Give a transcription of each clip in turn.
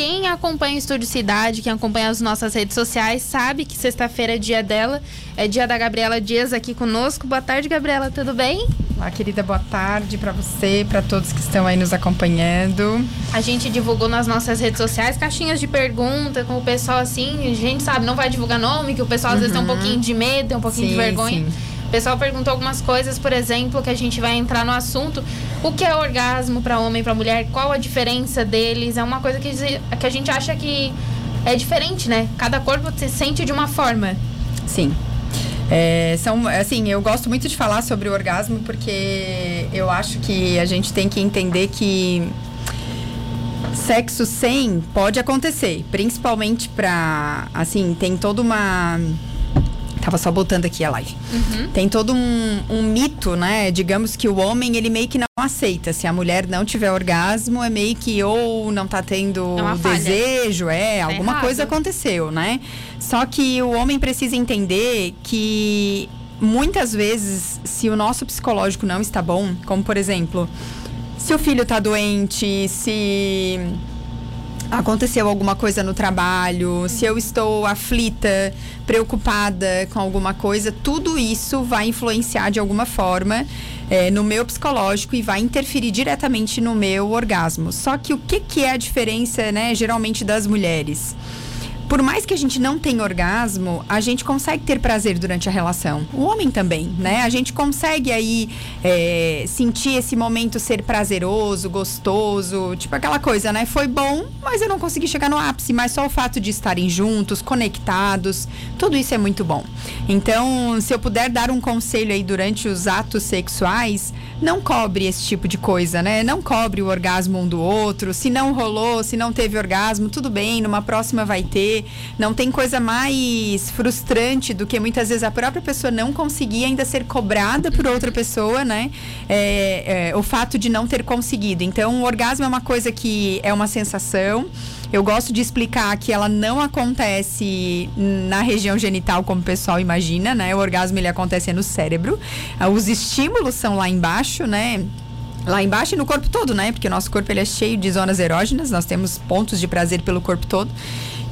quem acompanha o Estúdio Cidade, quem acompanha as nossas redes sociais, sabe que sexta-feira é dia dela. É dia da Gabriela Dias aqui conosco. Boa tarde, Gabriela, tudo bem? Olá, querida, boa tarde para você, para todos que estão aí nos acompanhando. A gente divulgou nas nossas redes sociais caixinhas de pergunta com o pessoal assim. A gente sabe, não vai divulgar nome, que o pessoal às vezes tem um uhum. pouquinho de medo, tem um pouquinho sim, de vergonha. Sim. O pessoal perguntou algumas coisas, por exemplo, que a gente vai entrar no assunto. O que é orgasmo para homem e para mulher? Qual a diferença deles? É uma coisa que, que a gente acha que é diferente, né? Cada corpo se sente de uma forma. Sim. É, são, assim, eu gosto muito de falar sobre o orgasmo porque eu acho que a gente tem que entender que sexo sem pode acontecer, principalmente para, assim, tem toda uma Tava só botando aqui a live. Uhum. Tem todo um, um, mito, né? Digamos que o homem, ele meio que não aceita. Se a mulher não tiver orgasmo, é meio que ou não tá tendo é desejo, é, tá alguma errado. coisa aconteceu, né? Só que o homem precisa entender que muitas vezes, se o nosso psicológico não está bom, como por exemplo, se o filho tá doente, se aconteceu alguma coisa no trabalho, se eu estou aflita, preocupada com alguma coisa, tudo isso vai influenciar de alguma forma é, no meu psicológico e vai interferir diretamente no meu orgasmo. Só que o que, que é a diferença, né, geralmente das mulheres? Por mais que a gente não tenha orgasmo, a gente consegue ter prazer durante a relação. O homem também, né? A gente consegue aí é, sentir esse momento ser prazeroso, gostoso, tipo aquela coisa, né? Foi bom, mas eu não consegui chegar no ápice. Mas só o fato de estarem juntos, conectados, tudo isso é muito bom. Então, se eu puder dar um conselho aí durante os atos sexuais, não cobre esse tipo de coisa, né? Não cobre o orgasmo um do outro. Se não rolou, se não teve orgasmo, tudo bem, numa próxima vai ter. Não tem coisa mais frustrante do que muitas vezes a própria pessoa não conseguir ainda ser cobrada por outra pessoa, né? É, é, o fato de não ter conseguido. Então, o orgasmo é uma coisa que é uma sensação. Eu gosto de explicar que ela não acontece na região genital como o pessoal imagina, né? O orgasmo ele acontece no cérebro. Os estímulos são lá embaixo, né? lá embaixo e no corpo todo, né? Porque o nosso corpo ele é cheio de zonas erógenas, nós temos pontos de prazer pelo corpo todo.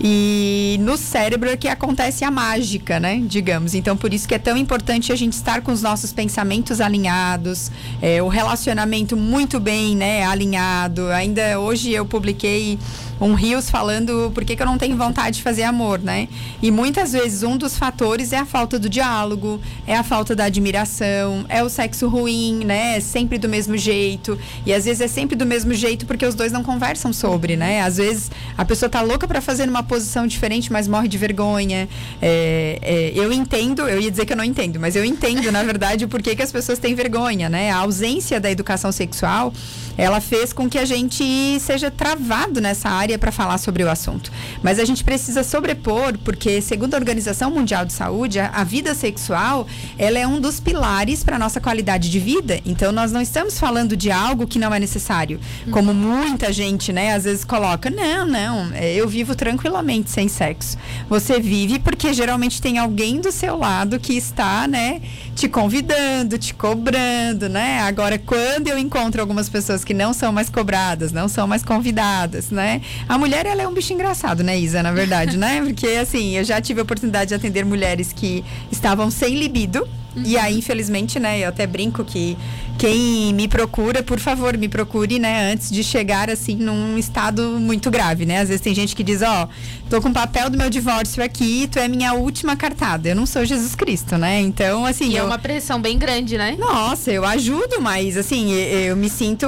E no cérebro é que acontece a mágica, né? Digamos. Então, por isso que é tão importante a gente estar com os nossos pensamentos alinhados, é, o relacionamento muito bem, né? Alinhado. Ainda hoje eu publiquei um Rios falando por que, que eu não tenho vontade de fazer amor, né? E muitas vezes um dos fatores é a falta do diálogo, é a falta da admiração, é o sexo ruim, né? É sempre do mesmo jeito. E às vezes é sempre do mesmo jeito porque os dois não conversam sobre, né? Às vezes a pessoa tá louca para fazer numa posição diferente, mas morre de vergonha. É, é, eu entendo, eu ia dizer que eu não entendo, mas eu entendo, na verdade, o porquê que as pessoas têm vergonha, né? A ausência da educação sexual, ela fez com que a gente seja travado nessa área área para falar sobre o assunto. Mas a gente precisa sobrepor, porque segundo a Organização Mundial de Saúde, a, a vida sexual, ela é um dos pilares para nossa qualidade de vida. Então nós não estamos falando de algo que não é necessário, como muita gente, né, às vezes coloca, não, não, é, eu vivo tranquilamente sem sexo. Você vive porque geralmente tem alguém do seu lado que está, né, te convidando, te cobrando, né? Agora quando eu encontro algumas pessoas que não são mais cobradas, não são mais convidadas, né? A mulher, ela é um bicho engraçado, né, Isa, na verdade, né? Porque, assim, eu já tive a oportunidade de atender mulheres que estavam sem libido. Uhum. E aí, infelizmente, né, eu até brinco que quem me procura, por favor, me procure, né, antes de chegar, assim, num estado muito grave, né? Às vezes tem gente que diz, ó, oh, tô com o papel do meu divórcio aqui, tu é minha última cartada. Eu não sou Jesus Cristo, né? Então, assim. E é eu... é uma pressão bem grande, né? Nossa, eu ajudo, mas, assim, eu me sinto,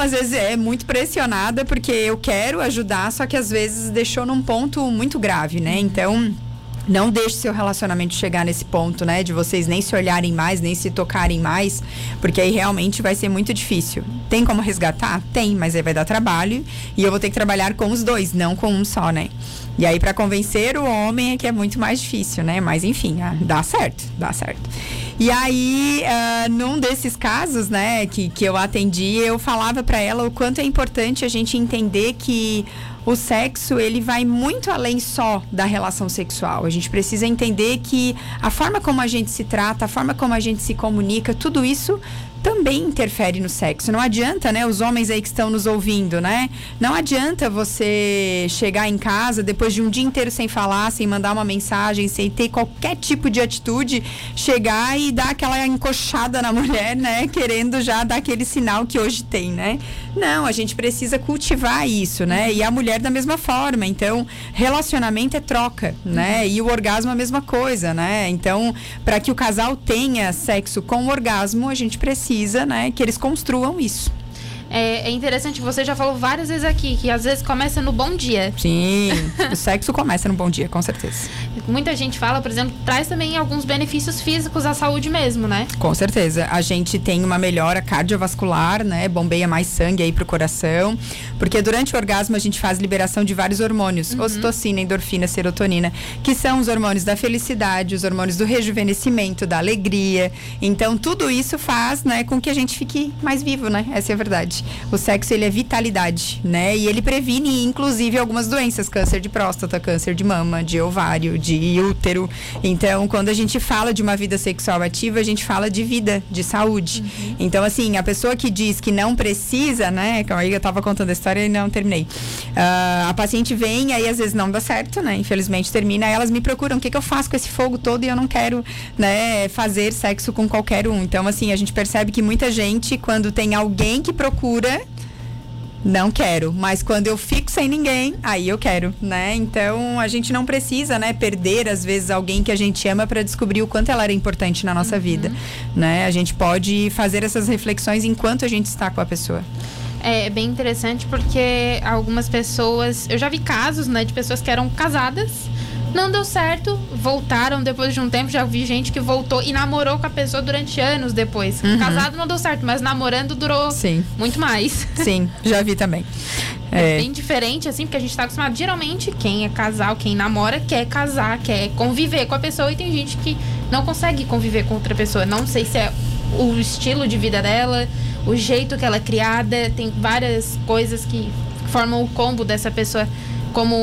às vezes, é muito pressionada, porque eu quero ajudar, só que às vezes deixou num ponto muito grave, né? Então. Não deixe seu relacionamento chegar nesse ponto, né? De vocês nem se olharem mais, nem se tocarem mais, porque aí realmente vai ser muito difícil. Tem como resgatar? Tem, mas aí vai dar trabalho e eu vou ter que trabalhar com os dois, não com um só, né? E aí para convencer o homem é que é muito mais difícil, né? Mas enfim, ah, dá certo, dá certo. E aí, uh, num desses casos, né, que, que eu atendi, eu falava para ela o quanto é importante a gente entender que o sexo ele vai muito além só da relação sexual. A gente precisa entender que a forma como a gente se trata, a forma como a gente se comunica, tudo isso também interfere no sexo. Não adianta, né, os homens aí que estão nos ouvindo, né? Não adianta você chegar em casa depois de um dia inteiro sem falar, sem mandar uma mensagem, sem ter qualquer tipo de atitude, chegar e dar aquela encoxada na mulher, né, querendo já dar aquele sinal que hoje tem, né? Não, a gente precisa cultivar isso, né? E a mulher da mesma forma. Então, relacionamento é troca, né? E o orgasmo é a mesma coisa, né? Então, para que o casal tenha sexo com orgasmo, a gente precisa, né, que eles construam isso. É, é, interessante, você já falou várias vezes aqui que às vezes começa no bom dia. Sim, o sexo começa no bom dia, com certeza. Muita gente fala, por exemplo, traz também alguns benefícios físicos à saúde mesmo, né? Com certeza. A gente tem uma melhora cardiovascular, né? Bombeia mais sangue aí pro coração. Porque durante o orgasmo a gente faz liberação de vários hormônios: uhum. ocitocina, endorfina, serotonina, que são os hormônios da felicidade, os hormônios do rejuvenescimento, da alegria. Então, tudo isso faz, né, com que a gente fique mais vivo, né? Essa é a verdade. O sexo ele é vitalidade, né? E ele previne inclusive algumas doenças, câncer de próstata, câncer de mama, de ovário, de útero. Então, quando a gente fala de uma vida sexual ativa, a gente fala de vida, de saúde. Uhum. Então, assim, a pessoa que diz que não precisa, né? Aí, eu tava contando a história e não terminei. Uh, a paciente vem, aí às vezes não dá certo, né? Infelizmente termina, aí elas me procuram, o que, que eu faço com esse fogo todo e eu não quero, né, fazer sexo com qualquer um. Então, assim, a gente percebe que muita gente, quando tem alguém que procura procura, não quero. Mas quando eu fico sem ninguém, aí eu quero, né? Então a gente não precisa, né, perder às vezes alguém que a gente ama para descobrir o quanto ela era importante na nossa uhum. vida, né? A gente pode fazer essas reflexões enquanto a gente está com a pessoa. É bem interessante porque algumas pessoas, eu já vi casos, né, de pessoas que eram casadas não deu certo, voltaram depois de um tempo. Já vi gente que voltou e namorou com a pessoa durante anos depois. Uhum. Casado não deu certo, mas namorando durou Sim. muito mais. Sim, já vi também. É, é bem diferente, assim, porque a gente tá acostumado. Geralmente, quem é casal, quem namora, quer casar, quer conviver com a pessoa. E tem gente que não consegue conviver com outra pessoa. Não sei se é o estilo de vida dela, o jeito que ela é criada. Tem várias coisas que formam o combo dessa pessoa como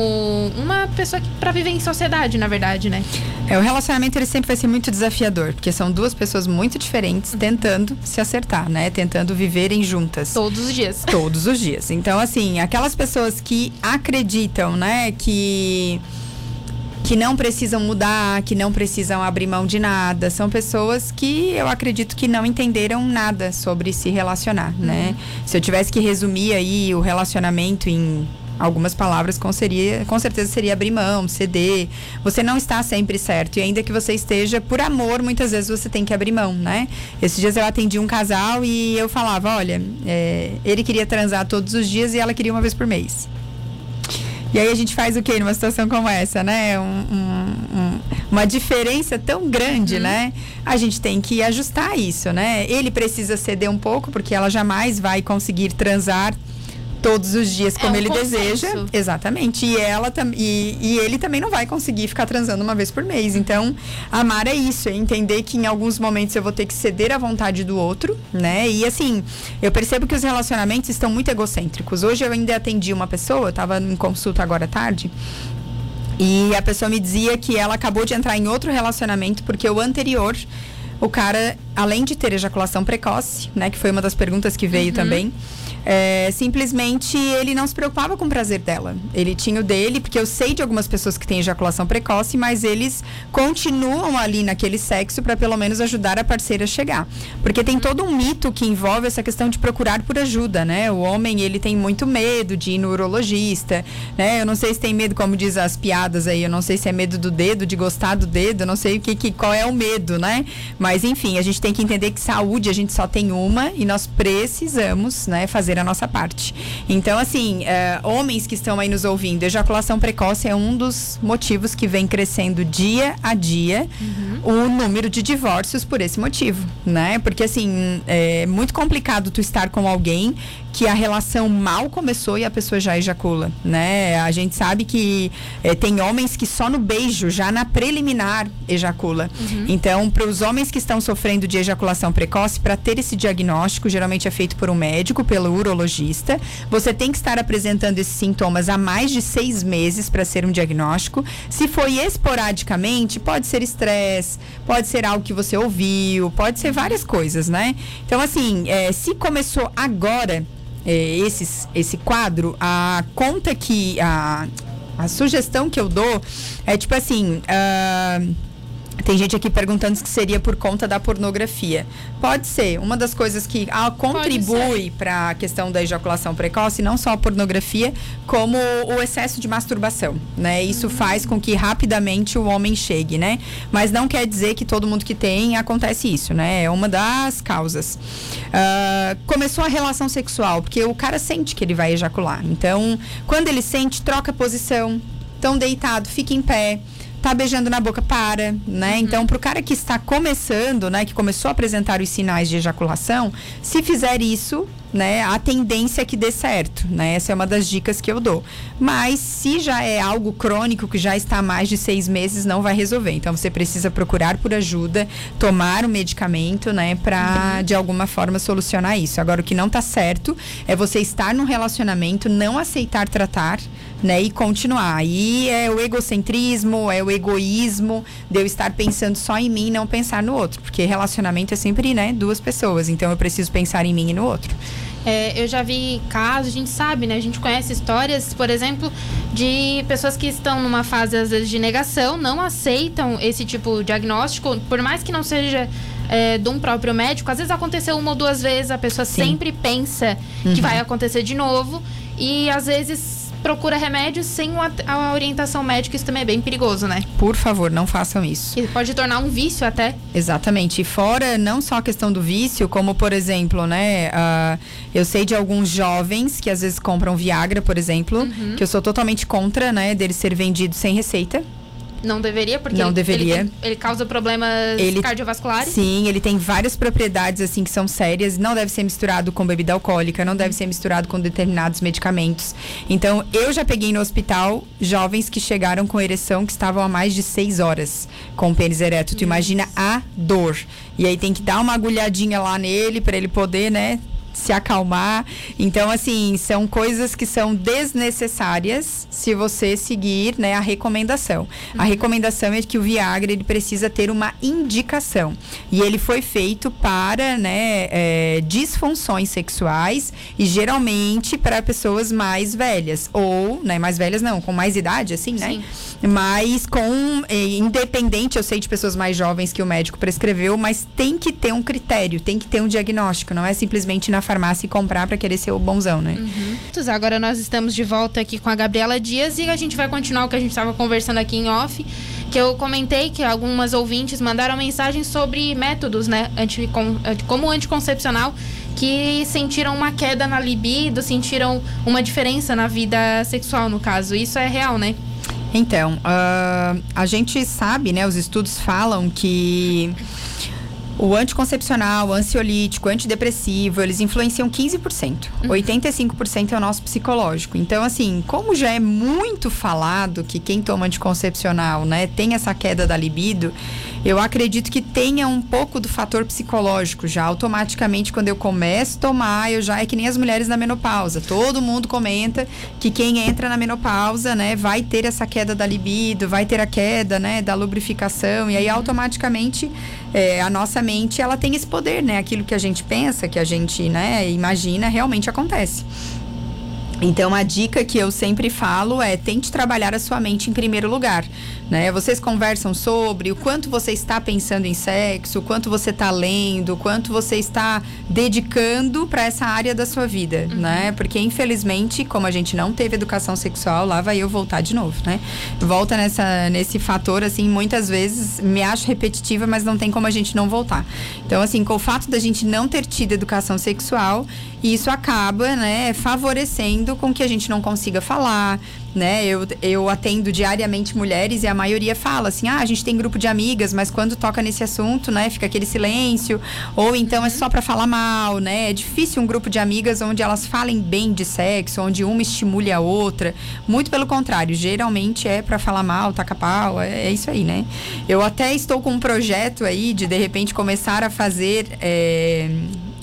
uma pessoa para viver em sociedade, na verdade, né? É, o relacionamento ele sempre vai ser muito desafiador, porque são duas pessoas muito diferentes tentando se acertar, né? Tentando viverem juntas. Todos os dias. Todos os dias. Então, assim, aquelas pessoas que acreditam, né, que que não precisam mudar, que não precisam abrir mão de nada. São pessoas que eu acredito que não entenderam nada sobre se relacionar, né? uhum. né? Se eu tivesse que resumir aí o relacionamento em algumas palavras com, seria, com certeza seria abrir mão, ceder. Você não está sempre certo. E ainda que você esteja por amor, muitas vezes você tem que abrir mão, né? Esses dias eu atendi um casal e eu falava, olha, é, ele queria transar todos os dias e ela queria uma vez por mês. E aí a gente faz o que numa situação como essa, né? Um, um, um, uma diferença tão grande, uhum. né? A gente tem que ajustar isso, né? Ele precisa ceder um pouco, porque ela jamais vai conseguir transar todos os dias como é um ele consenso. deseja. Exatamente. E ela e, e ele também não vai conseguir ficar transando uma vez por mês. Então, amar é isso, é entender que em alguns momentos eu vou ter que ceder à vontade do outro, né? E assim, eu percebo que os relacionamentos estão muito egocêntricos. Hoje eu ainda atendi uma pessoa, eu tava em consulta agora à tarde, e a pessoa me dizia que ela acabou de entrar em outro relacionamento porque o anterior o cara, além de ter ejaculação precoce, né, que foi uma das perguntas que veio uhum. também, é, simplesmente ele não se preocupava com o prazer dela. Ele tinha o dele, porque eu sei de algumas pessoas que têm ejaculação precoce, mas eles continuam ali naquele sexo para pelo menos ajudar a parceira a chegar. Porque tem todo um mito que envolve essa questão de procurar por ajuda, né? O homem, ele tem muito medo de ir no urologista, né? Eu não sei se tem medo, como diz as piadas aí, eu não sei se é medo do dedo, de gostar do dedo, eu não sei o que, que qual é o medo, né? Mas enfim, a gente tem que entender que saúde a gente só tem uma e nós precisamos, né, fazer a nossa parte. Então, assim, é, homens que estão aí nos ouvindo, ejaculação precoce é um dos motivos que vem crescendo dia a dia uhum. o número de divórcios por esse motivo, né? Porque, assim, é muito complicado tu estar com alguém que a relação mal começou e a pessoa já ejacula, né? A gente sabe que é, tem homens que só no beijo, já na preliminar, ejacula. Uhum. Então, para os homens que estão sofrendo de ejaculação precoce, para ter esse diagnóstico, geralmente é feito por um médico, pelo urologista. Você tem que estar apresentando esses sintomas há mais de seis meses para ser um diagnóstico. Se foi esporadicamente, pode ser estresse, pode ser algo que você ouviu, pode ser várias coisas, né? Então, assim, é, se começou agora é, esses, esse quadro, a conta que. A, a sugestão que eu dou é tipo assim. Uh, tem gente aqui perguntando se seria por conta da pornografia. Pode ser. Uma das coisas que ah, contribui para a questão da ejaculação precoce, não só a pornografia, como o excesso de masturbação, né? Isso uhum. faz com que rapidamente o homem chegue, né? Mas não quer dizer que todo mundo que tem acontece isso, né? É uma das causas. Uh, começou a relação sexual, porque o cara sente que ele vai ejacular. Então, quando ele sente, troca posição. Então, deitado, fica em pé tá beijando na boca, para, né? Uhum. Então, pro cara que está começando, né, que começou a apresentar os sinais de ejaculação, se fizer isso, né, a tendência é que dê certo, né? Essa é uma das dicas que eu dou. Mas se já é algo crônico que já está há mais de seis meses, não vai resolver. Então você precisa procurar por ajuda, tomar o medicamento, né, para uhum. de alguma forma solucionar isso. Agora o que não está certo é você estar num relacionamento, não aceitar tratar, né, e continuar. Aí é o egocentrismo, é o egoísmo de eu estar pensando só em mim, e não pensar no outro, porque relacionamento é sempre, né, duas pessoas. Então eu preciso pensar em mim e no outro. É, eu já vi casos, a gente sabe, né? A gente conhece histórias, por exemplo, de pessoas que estão numa fase, às vezes, de negação, não aceitam esse tipo de diagnóstico, por mais que não seja é, de um próprio médico, às vezes aconteceu uma ou duas vezes, a pessoa Sim. sempre pensa uhum. que vai acontecer de novo, e às vezes procura remédios sem a orientação médica, isso também é bem perigoso, né? Por favor, não façam isso. Que pode tornar um vício até. Exatamente. E fora não só a questão do vício, como por exemplo, né? Uh, eu sei de alguns jovens que às vezes compram Viagra, por exemplo, uhum. que eu sou totalmente contra, né? Dele ser vendido sem receita. Não deveria, porque não ele, deveria. Ele, ele causa problemas ele, cardiovasculares. Sim, ele tem várias propriedades assim que são sérias. Não deve ser misturado com bebida alcoólica, não deve ser misturado com determinados medicamentos. Então, eu já peguei no hospital jovens que chegaram com ereção que estavam há mais de seis horas com o pênis ereto. Tu imagina a dor. E aí tem que dar uma agulhadinha lá nele para ele poder, né, se acalmar. Então, assim, são coisas que são desnecessárias se você seguir né, a recomendação. Uhum. A recomendação é que o Viagra ele precisa ter uma indicação. E ele foi feito para né, é, disfunções sexuais e geralmente para pessoas mais velhas. Ou, né, mais velhas não, com mais idade, assim, né? Sim. Mas com. É, independente, eu sei de pessoas mais jovens que o médico prescreveu, mas tem que ter um critério, tem que ter um diagnóstico. Não é simplesmente na farmácia e comprar para querer ser o bonzão, né? Uhum. Agora nós estamos de volta aqui com a Gabriela Dias e a gente vai continuar o que a gente estava conversando aqui em off. Que eu comentei que algumas ouvintes mandaram mensagens sobre métodos, né? Anticon como anticoncepcional que sentiram uma queda na libido, sentiram uma diferença na vida sexual, no caso. Isso é real, né? Então, uh, a gente sabe, né? Os estudos falam que o anticoncepcional, o ansiolítico, o antidepressivo, eles influenciam 15%. Uhum. 85% é o nosso psicológico. Então, assim, como já é muito falado que quem toma anticoncepcional, né, tem essa queda da libido, eu acredito que tenha um pouco do fator psicológico já. Automaticamente, quando eu começo a tomar, eu já é que nem as mulheres na menopausa. Todo mundo comenta que quem entra na menopausa, né, vai ter essa queda da libido, vai ter a queda, né, da lubrificação. E aí, automaticamente, é, a nossa mente, ela tem esse poder, né? Aquilo que a gente pensa, que a gente, né, imagina, realmente acontece. Então, a dica que eu sempre falo é tente trabalhar a sua mente em primeiro lugar. Né? Vocês conversam sobre o quanto você está pensando em sexo, o quanto você está lendo, o quanto você está dedicando para essa área da sua vida, uhum. né? Porque infelizmente, como a gente não teve educação sexual, lá vai eu voltar de novo, né? Volta nessa nesse fator assim, muitas vezes me acho repetitiva, mas não tem como a gente não voltar. Então, assim, com o fato da gente não ter tido educação sexual, isso acaba, né, favorecendo com que a gente não consiga falar, né? Eu, eu atendo diariamente mulheres e a maioria fala assim: ah, a gente tem grupo de amigas, mas quando toca nesse assunto, né, fica aquele silêncio, ou então é só para falar mal, né? É difícil um grupo de amigas onde elas falem bem de sexo, onde uma estimule a outra. Muito pelo contrário, geralmente é para falar mal, taca pau, é, é, isso aí, né? Eu até estou com um projeto aí de de repente começar a fazer. É,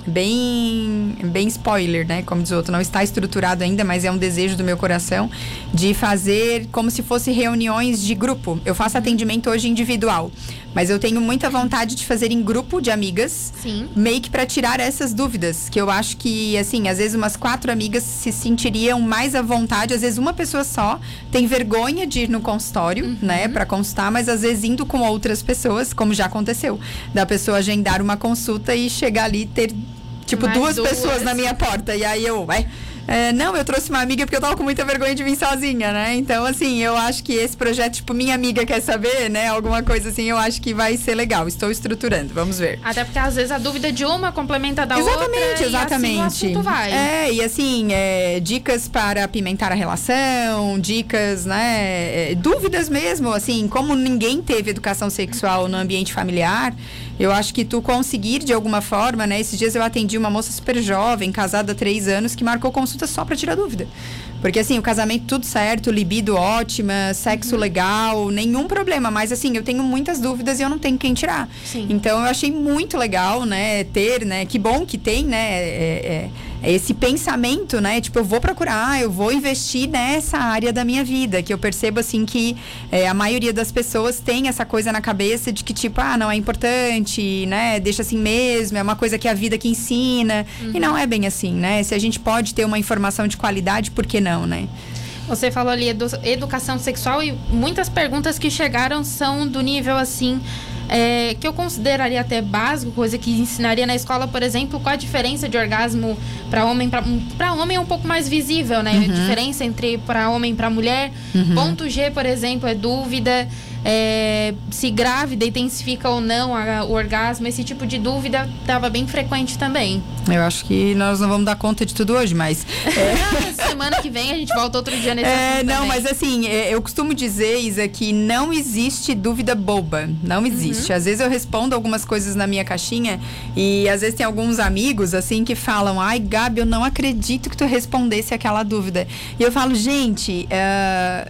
bem, bem spoiler, né? Como diz o outro, não está estruturado ainda, mas é um desejo do meu coração de fazer como se fosse reuniões de grupo. Eu faço atendimento hoje individual, mas eu tenho muita vontade de fazer em grupo de amigas, Sim. meio que para tirar essas dúvidas, que eu acho que assim, às vezes umas quatro amigas se sentiriam mais à vontade, às vezes uma pessoa só tem vergonha de ir no consultório, Uhum. né, para consultar, mas às vezes indo com outras pessoas, como já aconteceu, da pessoa agendar uma consulta e chegar ali e ter tipo Mais duas, duas. pessoas na minha porta e aí eu, ué, é, não, eu trouxe uma amiga porque eu tava com muita vergonha de vir sozinha, né? Então, assim, eu acho que esse projeto, tipo, minha amiga quer saber, né? Alguma coisa assim, eu acho que vai ser legal. Estou estruturando, vamos ver. Até porque às vezes a dúvida de uma complementa da outra. Exatamente, e exatamente. Assim o assunto vai. É, e assim, é, dicas para apimentar a relação, dicas, né? é, dúvidas mesmo, assim, como ninguém teve educação sexual no ambiente familiar, eu acho que tu conseguir de alguma forma, né? Esses dias eu atendi uma moça super jovem, casada há três anos, que marcou consulta só para tirar dúvida. Porque assim, o casamento tudo certo, libido ótima, sexo legal, nenhum problema. Mas assim, eu tenho muitas dúvidas e eu não tenho quem tirar. Sim. Então eu achei muito legal, né, ter, né? Que bom que tem, né? é- é- é esse pensamento, né? Tipo, eu vou procurar, eu vou investir nessa área da minha vida. Que eu percebo, assim, que é, a maioria das pessoas tem essa coisa na cabeça de que, tipo, ah, não é importante, né? Deixa assim mesmo, é uma coisa que a vida que ensina. E não é bem assim, né? Se a gente pode ter uma informação de qualidade, por que não, né? Você falou ali edu educação sexual e muitas perguntas que chegaram são do nível assim. É, que eu consideraria até básico, coisa que ensinaria na escola, por exemplo, qual a diferença de orgasmo para homem para homem é um pouco mais visível, né? A diferença entre para homem e para mulher. Ponto G, por exemplo, é dúvida é, se grávida intensifica ou não a- o orgasmo. Esse tipo de dúvida estava bem frequente também. Eu acho que nós não vamos dar conta de tudo hoje, mas. Ah, Semana que vem a gente volta outro dia nesse É, não, também. mas assim, é, eu costumo dizer, Isa, que não existe dúvida boba. Não existe. Às vezes eu respondo algumas coisas na minha caixinha e às vezes tem alguns amigos, assim, que falam: Ai, Gabi, eu não acredito que tu respondesse aquela dúvida. E eu falo, gente, é,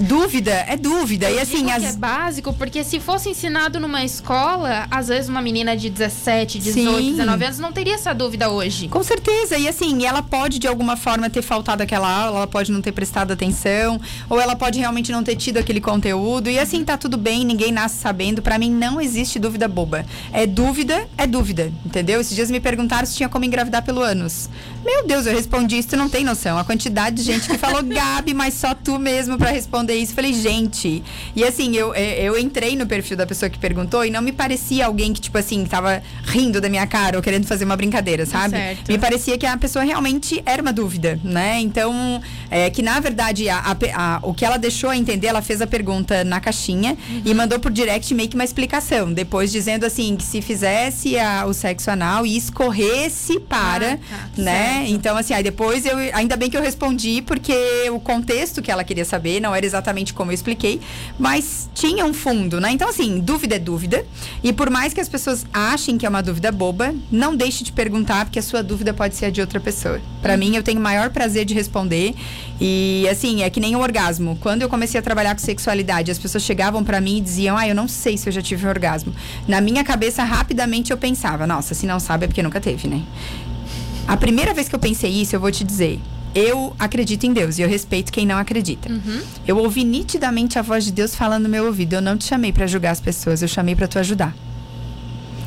dúvida é dúvida. Eu e assim, as. é básico, porque se fosse ensinado numa escola, às vezes uma menina de 17, 18, Sim. 19 anos não teria essa dúvida hoje. Com certeza. E assim, ela pode de alguma forma ter faltado aquela aula, ela pode não ter prestado atenção, ou ela pode realmente não ter tido aquele conteúdo. E assim, tá tudo bem, ninguém nasce sabendo. Pra mim não existe dúvida boba. É dúvida, é dúvida. Entendeu? Esses dias me perguntaram se tinha como engravidar pelo ânus. Meu Deus, eu respondi isso, tu não tem noção. A quantidade de gente que falou, Gabi, mas só tu mesmo pra responder isso. Falei, gente. E assim, eu, é, eu entrei no perfil da pessoa que perguntou e não me parecia alguém que, tipo assim, tava rindo da minha cara ou querendo fazer uma brincadeira, sabe? Certo. Me parecia que a pessoa realmente era uma dúvida, né? Então, é, que na verdade, a- a a- o que ela deixou a entender, ela fez a pergunta na caixinha e mandou por direct meio que uma explicação. Depois dizendo assim, que se fizesse a- o sexo anal e escorresse para, Ah, tá, né? certo. Então, assim, aí depois eu. Ainda bem que eu respondi, porque o contexto que ela queria saber não era exatamente como eu expliquei, mas tinha um fundo, né? Então, assim, dúvida é dúvida. E por mais que as pessoas achem que é uma dúvida boba, não deixe de perguntar, porque a sua dúvida pode ser a de outra pessoa. Pra mim, eu tenho o maior prazer de responder. E, assim, é que nem o orgasmo. Quando eu comecei a trabalhar com sexualidade, as pessoas chegavam pra mim e diziam: Ah, eu não sei se eu já tive um orgasmo. Na minha cabeça, rapidamente eu pensava: Nossa, se não sabe é porque nunca teve, né? A primeira vez que eu pensei isso, eu vou te dizer. Eu acredito em Deus e eu respeito quem não acredita. Eu ouvi nitidamente a voz de Deus falando no meu ouvido. Eu não te chamei pra julgar as pessoas, eu chamei pra tu ajudar.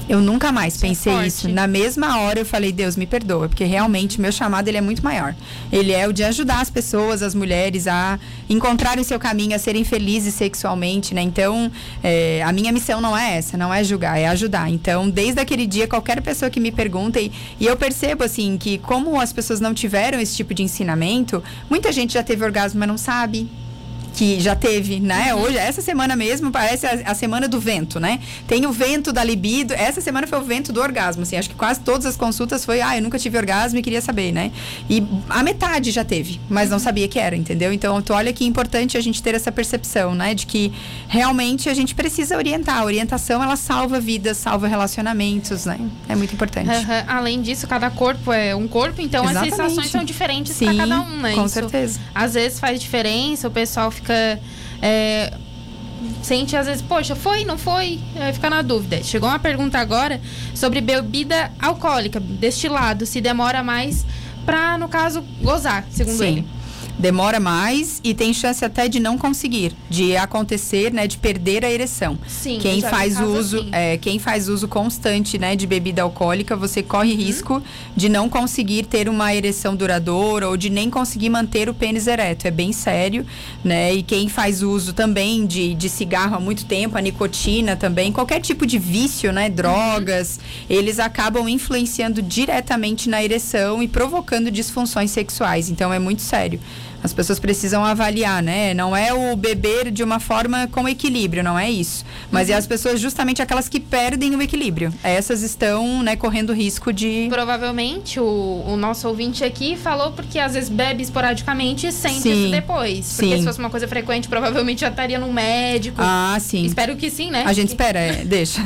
Eu nunca mais Isso é pensei forte. isso. Na mesma hora eu falei, Deus me perdoa, porque realmente meu chamado ele é muito maior. Ele é o de ajudar as pessoas, as mulheres a encontrarem seu caminho, a serem felizes sexualmente, né? Então, é, a minha missão não é essa, não é julgar, é ajudar. Então, desde aquele dia, qualquer pessoa que me pergunta e, e eu percebo assim que como as pessoas não tiveram esse tipo de ensinamento, muita gente já teve orgasmo, mas não sabe que já teve, né? Hoje, essa semana mesmo, parece a, a semana do vento, né? Tem o vento da libido. Essa semana foi o vento do orgasmo, assim. Acho que quase todas as consultas foi, ah, eu nunca tive orgasmo e queria saber, né? E a metade já teve, mas não sabia que era, entendeu? Então, tu olha que é importante a gente ter essa percepção, né? De que realmente a gente precisa orientar. A orientação, ela salva vidas, salva relacionamentos, né? É muito importante. Aham. Além disso, cada corpo é um corpo, então Exatamente. as sensações são diferentes para cada um, né? com Isso, certeza. Às vezes faz diferença, o pessoal fica. É, sente às vezes, poxa, foi, não foi? Aí fica na dúvida. Chegou uma pergunta agora sobre bebida alcoólica, destilado, se demora mais para, no caso, gozar, segundo Sim. ele demora mais e tem chance até de não conseguir, de acontecer, né, de perder a ereção. Sim, quem faz uso, assim. é, quem faz uso constante, né, de bebida alcoólica, você corre uhum. risco de não conseguir ter uma ereção duradoura ou de nem conseguir manter o pênis ereto. É bem sério, né? E quem faz uso também de, de cigarro há muito tempo, a nicotina também, qualquer tipo de vício, né, drogas, uhum. eles acabam influenciando diretamente na ereção e provocando disfunções sexuais. Então é muito sério. As pessoas precisam avaliar, né? Não é o beber de uma forma com equilíbrio, não é isso. Mas é uhum. é as pessoas justamente aquelas que perdem o equilíbrio. Essas estão, né, correndo risco de. Provavelmente o, o nosso ouvinte aqui falou porque às vezes bebe esporadicamente e sente sim, isso depois. Porque sim. se fosse uma coisa frequente, provavelmente já estaria no médico. Ah, sim. Espero que sim, né? A gente espera, é, deixa.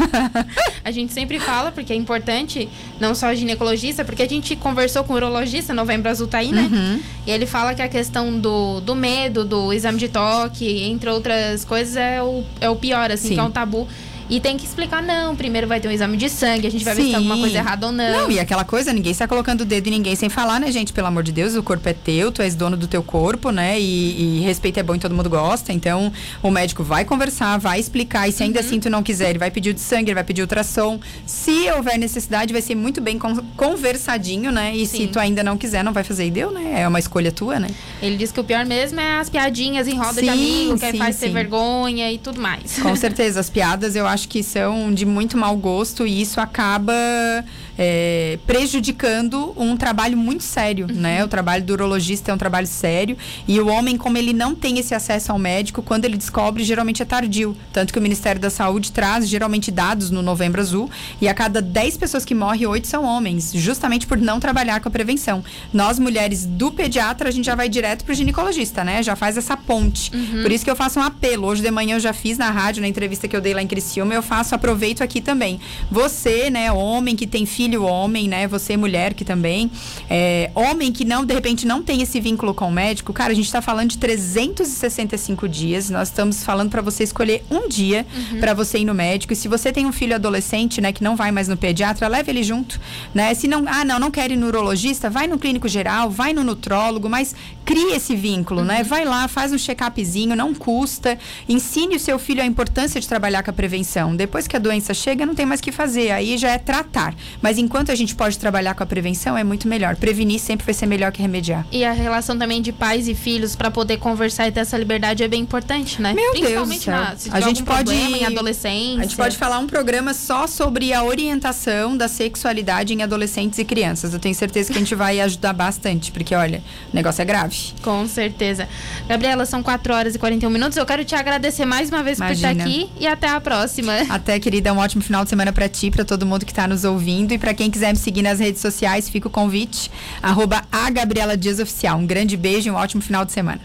a gente sempre fala, porque é importante, não só ginecologista, porque a gente conversou com o urologista, novembro azul tá aí, né? Uhum. E ele fala que a questão do, do medo, do exame de toque, entre outras coisas, é o, é o pior, assim, Sim. que é um tabu. E tem que explicar, não, primeiro vai ter um exame de sangue, a gente vai Sim. ver se tem alguma coisa errada ou não. Não, e aquela coisa, ninguém está colocando o dedo em ninguém sem falar, né, gente? Pelo amor de Deus, o corpo é teu, tu és dono do teu corpo, né? E, e respeito é bom e todo mundo gosta. Então, o médico vai conversar, vai explicar, e se ainda uhum. assim tu não quiser, ele vai pedir o de sangue, ele vai pedir ultrassom. Se houver necessidade, vai ser muito bem conversadinho, né? E Sim. se tu ainda não quiser, não vai fazer e deu, né? É uma escolha tua, né? Ele diz que o pior mesmo é as piadinhas em roda sim, de amigo, que sim, faz sim. ter vergonha e tudo mais. Com certeza, as piadas eu acho que são de muito mau gosto e isso acaba é, prejudicando um trabalho muito sério, uhum. né? O trabalho do urologista é um trabalho sério e o homem, como ele não tem esse acesso ao médico, quando ele descobre, geralmente é tardio. Tanto que o Ministério da Saúde traz geralmente dados no Novembro Azul e a cada 10 pessoas que morrem, 8 são homens, justamente por não trabalhar com a prevenção. Nós, mulheres do pediatra, a gente já vai direto pro ginecologista, né? Já faz essa ponte. Uhum. Por isso que eu faço um apelo. Hoje de manhã eu já fiz na rádio, na entrevista que eu dei lá em Criciúma, eu faço, aproveito aqui também. Você, né, homem que tem filho filho homem, né? Você mulher que também. É, homem que não, de repente, não tem esse vínculo com o médico. Cara, a gente está falando de 365 dias. Nós estamos falando para você escolher um dia uhum. para você ir no médico. E se você tem um filho adolescente, né, que não vai mais no pediatra, leve ele junto, né? Se não, ah, não, não quer ir no urologista, vai no clínico geral, vai no nutrólogo, mas cria esse vínculo, né? uhum. né? Vai lá, faz um check-upzinho, não custa. Ensine o seu filho a importância de trabalhar com a prevenção. Depois que a doença chega, não tem mais o que fazer. Aí já é tratar. Mas enquanto a gente pode trabalhar com a prevenção, é muito melhor. Prevenir sempre vai ser melhor que remediar. E a relação também de pais e filhos para poder conversar e ter essa liberdade é bem importante, né? Meu Principalmente Deus na, se a gente pode em adolescência. A gente pode falar um programa só sobre a orientação da sexualidade em adolescentes e crianças. Eu tenho certeza que a gente vai ajudar bastante, porque olha, o negócio é grave. Com certeza. Gabriela, são 4 horas e 41 minutos. Eu quero te agradecer mais uma vez Imagina. por estar aqui e até a próxima. Até, querida, um ótimo final de semana para ti, para todo mundo que está nos ouvindo e para quem quiser me seguir nas redes sociais, fica o convite. Arroba a Gabriela Dias Oficial. Um grande beijo e um ótimo final de semana.